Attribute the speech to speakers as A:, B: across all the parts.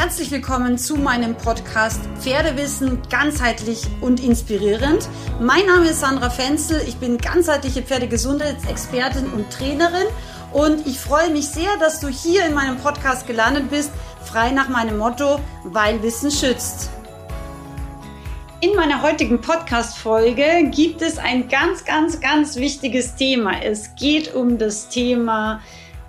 A: Herzlich willkommen zu meinem Podcast Pferdewissen ganzheitlich und inspirierend. Mein Name ist Sandra Fenzel, ich bin ganzheitliche Pferdegesundheitsexpertin und Trainerin und ich freue mich sehr, dass du hier in meinem Podcast gelandet bist, frei nach meinem Motto, weil Wissen schützt. In meiner heutigen Podcast-Folge gibt es ein ganz, ganz, ganz wichtiges Thema. Es geht um das Thema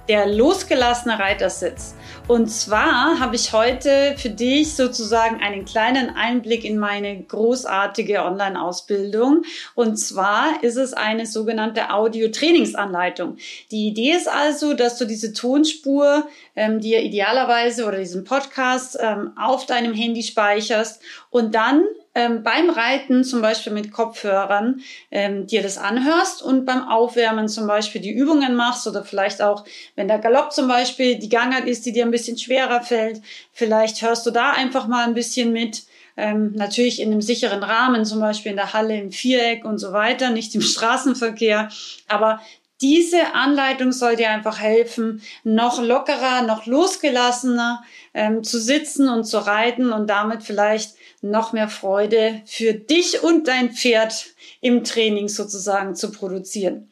A: der losgelassene Reitersitz. Und zwar habe ich heute für dich sozusagen einen kleinen Einblick in meine großartige Online-Ausbildung. Und zwar ist es eine sogenannte Audio-Trainingsanleitung. Die Idee ist also, dass du diese Tonspur ähm, dir idealerweise oder diesen Podcast ähm, auf deinem Handy speicherst und dann ähm, beim Reiten zum Beispiel mit Kopfhörern ähm, dir das anhörst und beim Aufwärmen zum Beispiel die Übungen machst oder vielleicht auch, wenn der Galopp zum Beispiel die Gangart ist, die dir ein bisschen schwerer fällt, vielleicht hörst du da einfach mal ein bisschen mit. Ähm, natürlich in einem sicheren Rahmen, zum Beispiel in der Halle im Viereck und so weiter, nicht im Straßenverkehr. Aber diese Anleitung soll dir einfach helfen, noch lockerer, noch losgelassener ähm, zu sitzen und zu reiten und damit vielleicht noch mehr Freude für dich und dein Pferd im Training sozusagen zu produzieren.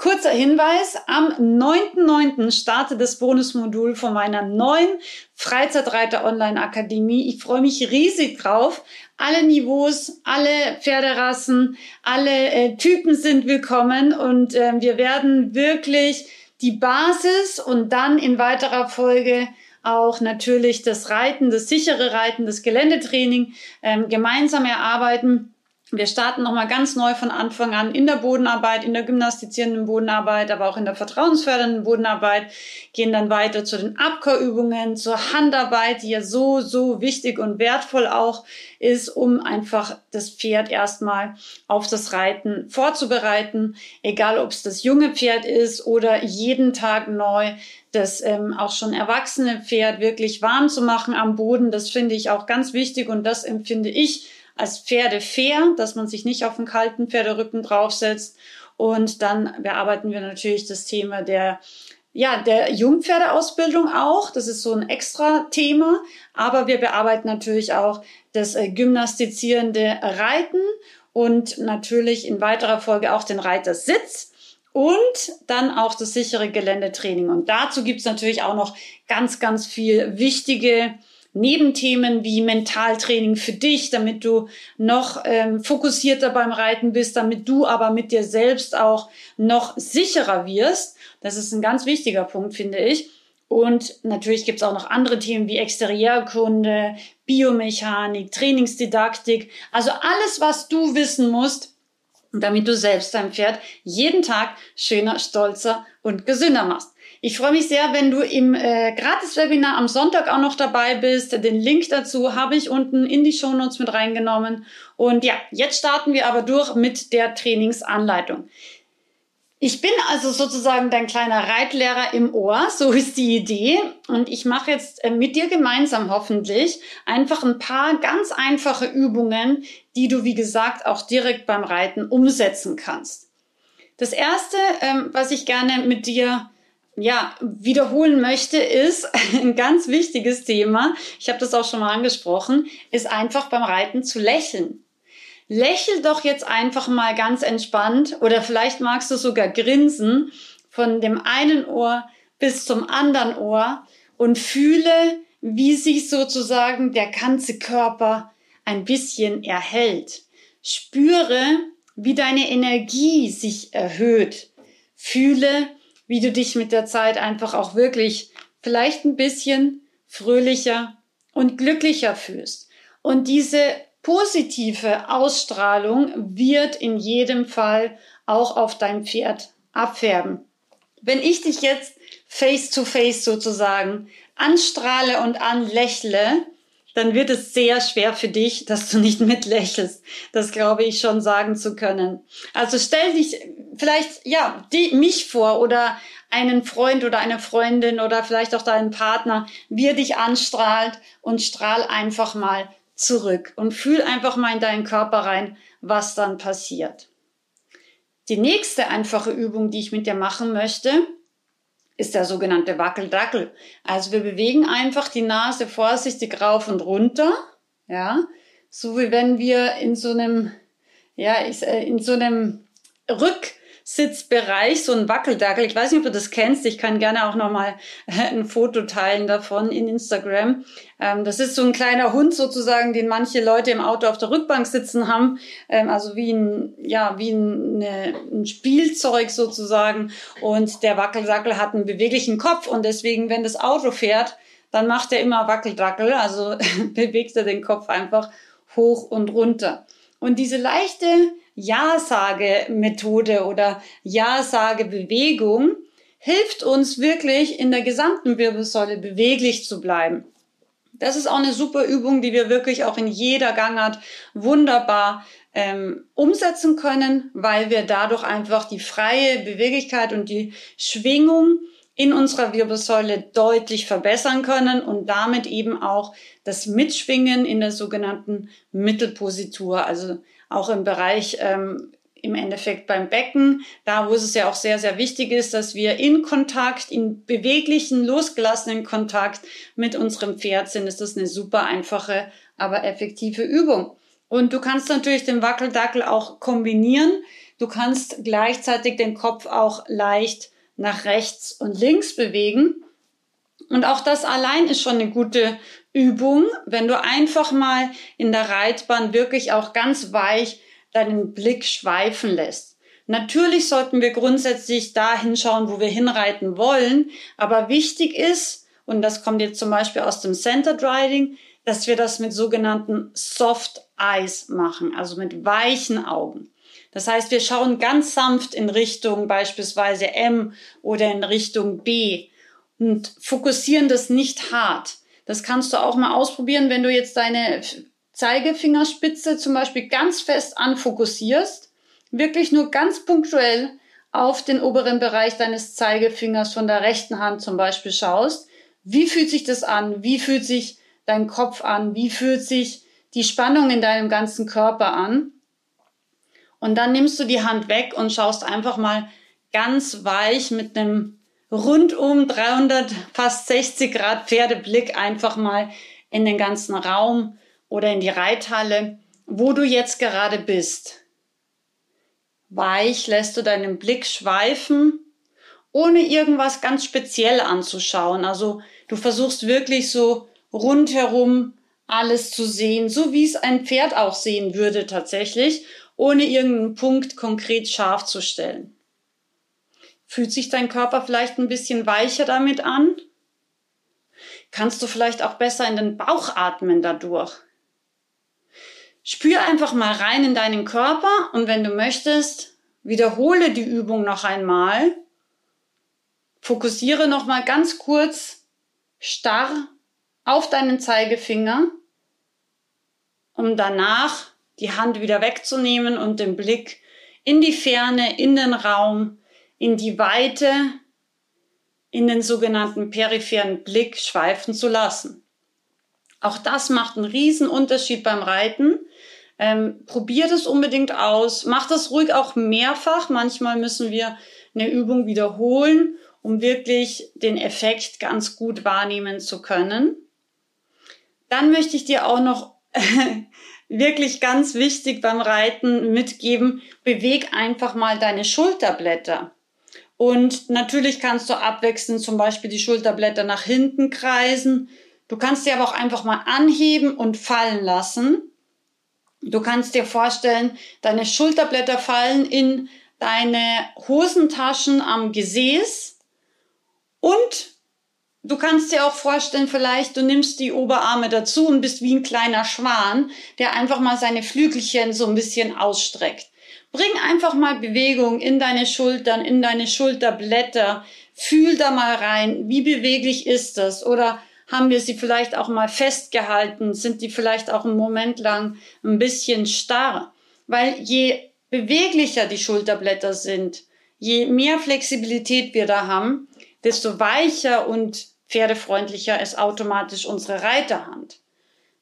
A: Kurzer Hinweis, am 9.9. startet das Bonusmodul von meiner neuen Freizeitreiter Online Akademie. Ich freue mich riesig drauf. Alle Niveaus, alle Pferderassen, alle äh, Typen sind willkommen und äh, wir werden wirklich die Basis und dann in weiterer Folge auch natürlich das Reiten, das sichere Reiten, das Geländetraining ähm, gemeinsam erarbeiten. Wir starten nochmal ganz neu von Anfang an in der Bodenarbeit, in der gymnastizierenden Bodenarbeit, aber auch in der vertrauensfördernden Bodenarbeit, gehen dann weiter zu den Abkehrübungen, zur Handarbeit, die ja so, so wichtig und wertvoll auch ist, um einfach das Pferd erstmal auf das Reiten vorzubereiten, egal ob es das junge Pferd ist oder jeden Tag neu das ähm, auch schon erwachsene Pferd wirklich warm zu machen am Boden. Das finde ich auch ganz wichtig und das empfinde ich als Pferde fair, dass man sich nicht auf den kalten Pferderücken draufsetzt. Und dann bearbeiten wir natürlich das Thema der ja, der Jungpferdeausbildung auch. Das ist so ein extra Thema. Aber wir bearbeiten natürlich auch das äh, gymnastizierende Reiten und natürlich in weiterer Folge auch den Reitersitz und dann auch das sichere Geländetraining. Und dazu gibt's natürlich auch noch ganz, ganz viel wichtige Nebenthemen wie Mentaltraining für dich, damit du noch ähm, fokussierter beim Reiten bist, damit du aber mit dir selbst auch noch sicherer wirst. Das ist ein ganz wichtiger Punkt, finde ich. Und natürlich gibt es auch noch andere Themen wie Exterieurkunde, Biomechanik, Trainingsdidaktik. Also alles, was du wissen musst, damit du selbst dein Pferd jeden Tag schöner, stolzer und gesünder machst. Ich freue mich sehr, wenn du im äh, Gratis-Webinar am Sonntag auch noch dabei bist. Den Link dazu habe ich unten in die Shownotes mit reingenommen. Und ja, jetzt starten wir aber durch mit der Trainingsanleitung. Ich bin also sozusagen dein kleiner Reitlehrer im Ohr, so ist die Idee. Und ich mache jetzt äh, mit dir gemeinsam hoffentlich einfach ein paar ganz einfache Übungen, die du, wie gesagt, auch direkt beim Reiten umsetzen kannst. Das erste, ähm, was ich gerne mit dir ja, wiederholen möchte, ist ein ganz wichtiges Thema. Ich habe das auch schon mal angesprochen, ist einfach beim Reiten zu lächeln. Lächel doch jetzt einfach mal ganz entspannt oder vielleicht magst du sogar grinsen von dem einen Ohr bis zum anderen Ohr und fühle, wie sich sozusagen der ganze Körper ein bisschen erhält. Spüre, wie deine Energie sich erhöht. Fühle, wie du dich mit der Zeit einfach auch wirklich vielleicht ein bisschen fröhlicher und glücklicher fühlst. Und diese positive Ausstrahlung wird in jedem Fall auch auf dein Pferd abfärben. Wenn ich dich jetzt face to face sozusagen anstrahle und anlächle, dann wird es sehr schwer für dich, dass du nicht mitlächelst. Das glaube ich schon sagen zu können. Also stell dich vielleicht, ja, die, mich vor oder einen Freund oder eine Freundin oder vielleicht auch deinen Partner, wie er dich anstrahlt und strahl einfach mal zurück und fühl einfach mal in deinen Körper rein, was dann passiert. Die nächste einfache Übung, die ich mit dir machen möchte, ist der sogenannte Wackeldackel. Also wir bewegen einfach die Nase vorsichtig rauf und runter, ja, so wie wenn wir in so einem, ja, äh, in so einem Rück Sitzbereich, so ein Wackeldackel. Ich weiß nicht, ob du das kennst. Ich kann gerne auch nochmal ein Foto teilen davon in Instagram. Ähm, das ist so ein kleiner Hund sozusagen, den manche Leute im Auto auf der Rückbank sitzen haben. Ähm, also wie ein, ja, wie ein, ein Spielzeug sozusagen. Und der Wackeldackel hat einen beweglichen Kopf und deswegen, wenn das Auto fährt, dann macht er immer Wackeldackel. Also bewegt er den Kopf einfach hoch und runter. Und diese leichte Ja-Sage-Methode oder Ja-Sage-Bewegung hilft uns wirklich in der gesamten Wirbelsäule beweglich zu bleiben. Das ist auch eine super Übung, die wir wirklich auch in jeder Gangart wunderbar ähm, umsetzen können, weil wir dadurch einfach die freie Beweglichkeit und die Schwingung in unserer Wirbelsäule deutlich verbessern können und damit eben auch das Mitschwingen in der sogenannten Mittelpositur, also auch im Bereich ähm, im Endeffekt beim Becken, da wo es ja auch sehr, sehr wichtig ist, dass wir in Kontakt, in beweglichen, losgelassenen Kontakt mit unserem Pferd sind, ist das eine super einfache, aber effektive Übung. Und du kannst natürlich den Wackeldackel auch kombinieren. Du kannst gleichzeitig den Kopf auch leicht nach rechts und links bewegen. Und auch das allein ist schon eine gute Übung, wenn du einfach mal in der Reitbahn wirklich auch ganz weich deinen Blick schweifen lässt. Natürlich sollten wir grundsätzlich da hinschauen, wo wir hinreiten wollen, aber wichtig ist, und das kommt jetzt zum Beispiel aus dem Centered Riding, dass wir das mit sogenannten Soft Eyes machen, also mit weichen Augen. Das heißt, wir schauen ganz sanft in Richtung beispielsweise M oder in Richtung B und fokussieren das nicht hart. Das kannst du auch mal ausprobieren, wenn du jetzt deine Zeigefingerspitze zum Beispiel ganz fest anfokussierst, wirklich nur ganz punktuell auf den oberen Bereich deines Zeigefingers von der rechten Hand zum Beispiel schaust. Wie fühlt sich das an? Wie fühlt sich dein Kopf an? Wie fühlt sich die Spannung in deinem ganzen Körper an? Und dann nimmst du die Hand weg und schaust einfach mal ganz weich mit einem rundum 300, fast 60 Grad Pferdeblick einfach mal in den ganzen Raum oder in die Reithalle, wo du jetzt gerade bist. Weich lässt du deinen Blick schweifen, ohne irgendwas ganz speziell anzuschauen. Also du versuchst wirklich so rundherum alles zu sehen, so wie es ein Pferd auch sehen würde tatsächlich ohne irgendeinen Punkt konkret scharf zu stellen. Fühlt sich dein Körper vielleicht ein bisschen weicher damit an? Kannst du vielleicht auch besser in den Bauch atmen dadurch? Spür einfach mal rein in deinen Körper und wenn du möchtest, wiederhole die Übung noch einmal. Fokussiere noch mal ganz kurz starr auf deinen Zeigefinger, um danach die Hand wieder wegzunehmen und den Blick in die Ferne, in den Raum, in die Weite, in den sogenannten peripheren Blick schweifen zu lassen. Auch das macht einen riesen Unterschied beim Reiten. Ähm, probiert es unbedingt aus. Macht es ruhig auch mehrfach. Manchmal müssen wir eine Übung wiederholen, um wirklich den Effekt ganz gut wahrnehmen zu können. Dann möchte ich dir auch noch wirklich ganz wichtig beim Reiten mitgeben, beweg einfach mal deine Schulterblätter. Und natürlich kannst du abwechselnd zum Beispiel die Schulterblätter nach hinten kreisen. Du kannst sie aber auch einfach mal anheben und fallen lassen. Du kannst dir vorstellen, deine Schulterblätter fallen in deine Hosentaschen am Gesäß und Du kannst dir auch vorstellen, vielleicht du nimmst die Oberarme dazu und bist wie ein kleiner Schwan, der einfach mal seine Flügelchen so ein bisschen ausstreckt. Bring einfach mal Bewegung in deine Schultern, in deine Schulterblätter. Fühl da mal rein, wie beweglich ist das? Oder haben wir sie vielleicht auch mal festgehalten? Sind die vielleicht auch einen Moment lang ein bisschen starr? Weil je beweglicher die Schulterblätter sind, je mehr Flexibilität wir da haben, desto weicher und pferdefreundlicher ist automatisch unsere Reiterhand.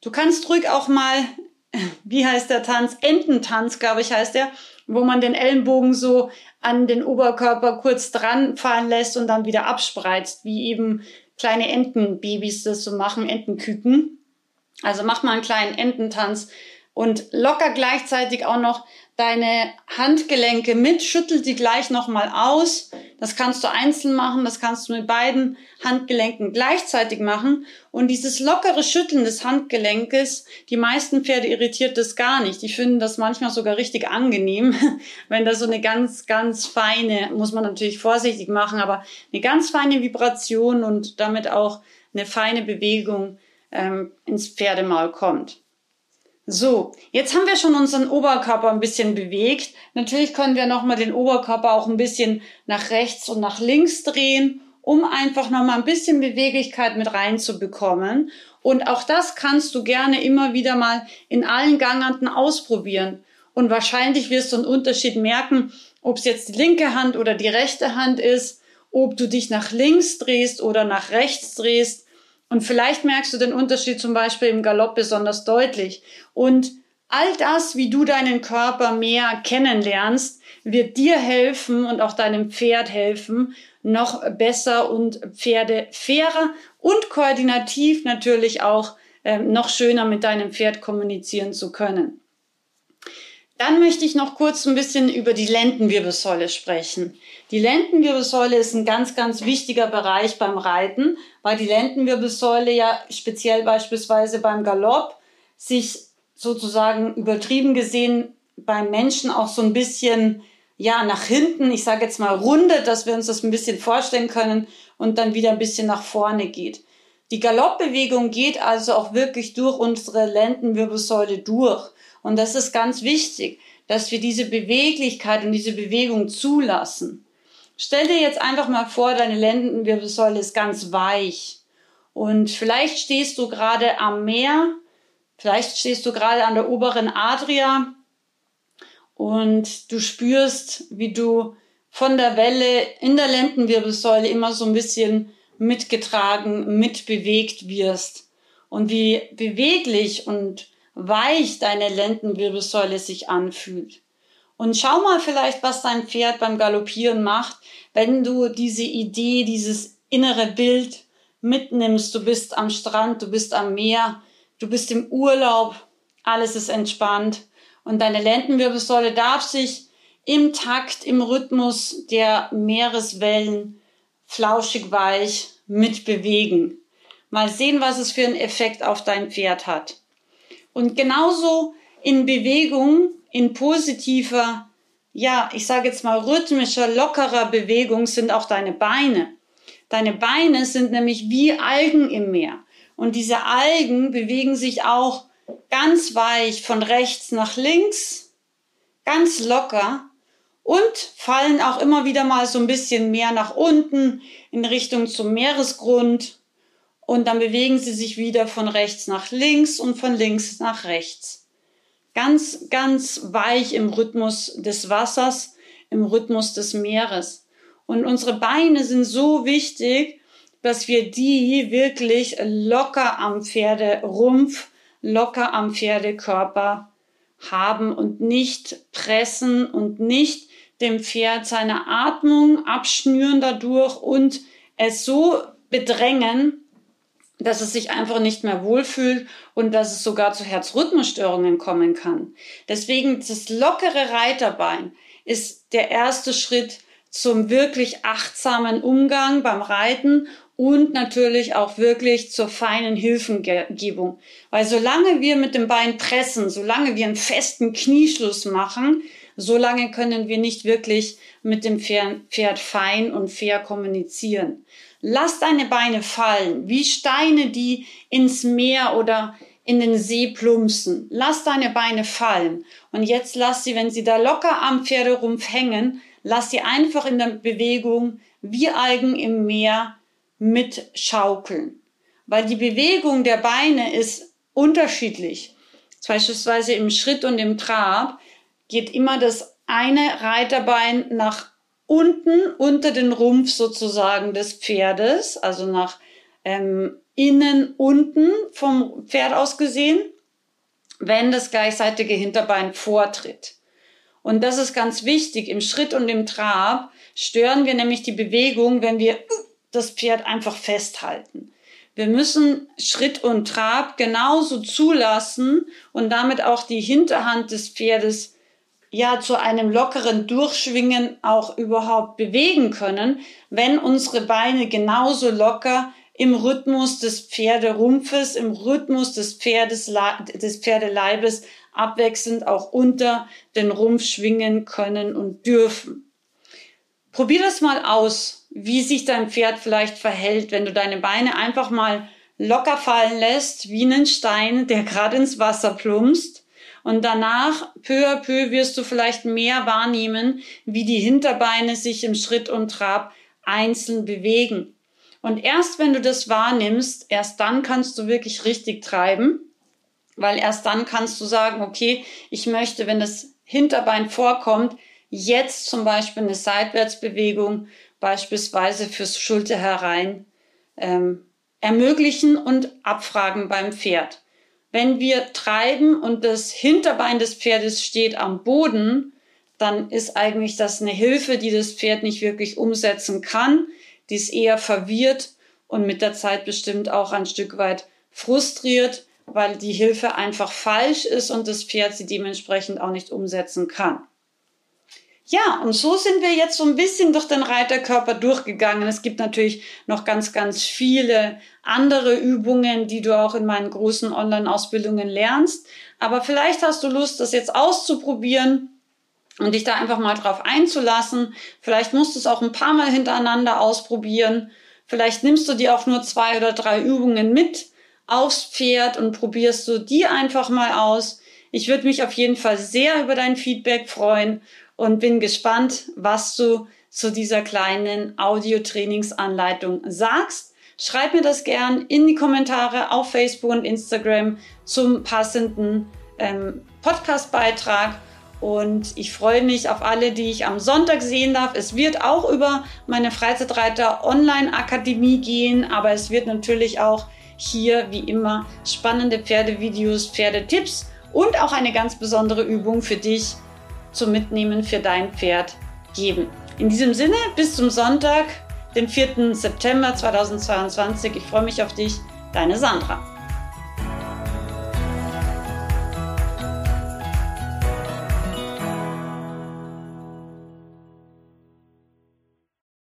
A: Du kannst ruhig auch mal wie heißt der Tanz? Ententanz, glaube ich, heißt der, wo man den Ellenbogen so an den Oberkörper kurz dran fallen lässt und dann wieder abspreizt, wie eben kleine Entenbabys das so machen, Entenküken. Also mach mal einen kleinen Ententanz und locker gleichzeitig auch noch deine Handgelenke mit, schüttel die gleich nochmal aus. Das kannst du einzeln machen, das kannst du mit beiden Handgelenken gleichzeitig machen. Und dieses lockere Schütteln des Handgelenkes, die meisten Pferde irritiert das gar nicht. Die finden das manchmal sogar richtig angenehm, wenn da so eine ganz, ganz feine, muss man natürlich vorsichtig machen, aber eine ganz feine Vibration und damit auch eine feine Bewegung ähm, ins Pferdemaul kommt. So, jetzt haben wir schon unseren Oberkörper ein bisschen bewegt. Natürlich können wir nochmal den Oberkörper auch ein bisschen nach rechts und nach links drehen, um einfach nochmal ein bisschen Beweglichkeit mit reinzubekommen. Und auch das kannst du gerne immer wieder mal in allen Gangarten ausprobieren. Und wahrscheinlich wirst du einen Unterschied merken, ob es jetzt die linke Hand oder die rechte Hand ist, ob du dich nach links drehst oder nach rechts drehst und vielleicht merkst du den Unterschied zum Beispiel im Galopp besonders deutlich. Und all das, wie du deinen Körper mehr kennenlernst, wird dir helfen und auch deinem Pferd helfen, noch besser und Pferde fairer und koordinativ natürlich auch äh, noch schöner mit deinem Pferd kommunizieren zu können. Dann möchte ich noch kurz ein bisschen über die Lendenwirbelsäule sprechen. Die Lendenwirbelsäule ist ein ganz, ganz wichtiger Bereich beim Reiten, weil die Lendenwirbelsäule ja speziell beispielsweise beim Galopp sich sozusagen übertrieben gesehen beim Menschen auch so ein bisschen ja nach hinten, ich sage jetzt mal rundet, dass wir uns das ein bisschen vorstellen können und dann wieder ein bisschen nach vorne geht. Die Galoppbewegung geht also auch wirklich durch unsere Lendenwirbelsäule durch. Und das ist ganz wichtig, dass wir diese Beweglichkeit und diese Bewegung zulassen. Stell dir jetzt einfach mal vor, deine Lendenwirbelsäule ist ganz weich. Und vielleicht stehst du gerade am Meer, vielleicht stehst du gerade an der oberen Adria und du spürst, wie du von der Welle in der Lendenwirbelsäule immer so ein bisschen mitgetragen, mitbewegt wirst. Und wie beweglich und weich deine Lendenwirbelsäule sich anfühlt. Und schau mal vielleicht, was dein Pferd beim Galoppieren macht, wenn du diese Idee, dieses innere Bild mitnimmst. Du bist am Strand, du bist am Meer, du bist im Urlaub, alles ist entspannt und deine Lendenwirbelsäule darf sich im Takt, im Rhythmus der Meereswellen flauschig weich mitbewegen. Mal sehen, was es für einen Effekt auf dein Pferd hat. Und genauso in Bewegung, in positiver, ja, ich sage jetzt mal rhythmischer, lockerer Bewegung sind auch deine Beine. Deine Beine sind nämlich wie Algen im Meer. Und diese Algen bewegen sich auch ganz weich von rechts nach links, ganz locker und fallen auch immer wieder mal so ein bisschen mehr nach unten in Richtung zum Meeresgrund und dann bewegen sie sich wieder von rechts nach links und von links nach rechts. Ganz, ganz weich im Rhythmus des Wassers, im Rhythmus des Meeres. Und unsere Beine sind so wichtig, dass wir die wirklich locker am Pferderumpf, locker am Pferdekörper haben und nicht pressen und nicht dem Pferd seine Atmung abschnüren dadurch und es so bedrängen, dass es sich einfach nicht mehr wohlfühlt und dass es sogar zu Herzrhythmusstörungen kommen kann. Deswegen das lockere Reiterbein ist der erste Schritt zum wirklich achtsamen Umgang beim Reiten und natürlich auch wirklich zur feinen Hilfengebung. Weil solange wir mit dem Bein pressen, solange wir einen festen Knieschluss machen, solange können wir nicht wirklich mit dem Pferd fein und fair kommunizieren. Lass deine Beine fallen, wie Steine, die ins Meer oder in den See plumpsen. Lass deine Beine fallen. Und jetzt lass sie, wenn sie da locker am Pferderumpf hängen, lass sie einfach in der Bewegung wie Algen im Meer mitschaukeln. Weil die Bewegung der Beine ist unterschiedlich. Beispielsweise im Schritt und im Trab geht immer das eine Reiterbein nach unten unter den Rumpf sozusagen des Pferdes, also nach ähm, innen unten vom Pferd aus gesehen. wenn das gleichseitige Hinterbein vortritt. Und das ist ganz wichtig. Im Schritt und im Trab stören wir nämlich die Bewegung, wenn wir das Pferd einfach festhalten. Wir müssen Schritt und Trab genauso zulassen und damit auch die Hinterhand des Pferdes ja zu einem lockeren Durchschwingen auch überhaupt bewegen können, wenn unsere Beine genauso locker im Rhythmus des Pferderumpfes, im Rhythmus des Pferdes, des Pferdeleibes abwechselnd auch unter den Rumpf schwingen können und dürfen. Probier das mal aus, wie sich dein Pferd vielleicht verhält, wenn du deine Beine einfach mal locker fallen lässt, wie einen Stein, der gerade ins Wasser plumpst und danach, peu à peu, wirst du vielleicht mehr wahrnehmen, wie die Hinterbeine sich im Schritt und Trab einzeln bewegen. Und erst wenn du das wahrnimmst, erst dann kannst du wirklich richtig treiben, weil erst dann kannst du sagen, okay, ich möchte, wenn das Hinterbein vorkommt, jetzt zum Beispiel eine Seitwärtsbewegung, beispielsweise fürs Schulter herein, ähm, ermöglichen und abfragen beim Pferd. Wenn wir treiben und das Hinterbein des Pferdes steht am Boden, dann ist eigentlich das eine Hilfe, die das Pferd nicht wirklich umsetzen kann. Die ist eher verwirrt und mit der Zeit bestimmt auch ein Stück weit frustriert, weil die Hilfe einfach falsch ist und das Pferd sie dementsprechend auch nicht umsetzen kann. Ja, und so sind wir jetzt so ein bisschen durch den Reiterkörper durchgegangen. Es gibt natürlich noch ganz, ganz viele andere Übungen, die du auch in meinen großen Online-Ausbildungen lernst. Aber vielleicht hast du Lust, das jetzt auszuprobieren und dich da einfach mal drauf einzulassen. Vielleicht musst du es auch ein paar Mal hintereinander ausprobieren. Vielleicht nimmst du dir auch nur zwei oder drei Übungen mit aufs Pferd und probierst du die einfach mal aus. Ich würde mich auf jeden Fall sehr über dein Feedback freuen und bin gespannt, was du zu dieser kleinen Audio-Trainingsanleitung sagst. Schreib mir das gern in die Kommentare auf Facebook und Instagram zum passenden ähm, Podcast-Beitrag. Und ich freue mich auf alle, die ich am Sonntag sehen darf. Es wird auch über meine Freizeitreiter Online-Akademie gehen, aber es wird natürlich auch hier wie immer spannende Pferdevideos, Pferdetipps und auch eine ganz besondere Übung für dich zum Mitnehmen für dein Pferd geben. In diesem Sinne, bis zum Sonntag, den 4. September 2022. Ich freue mich auf dich, deine Sandra.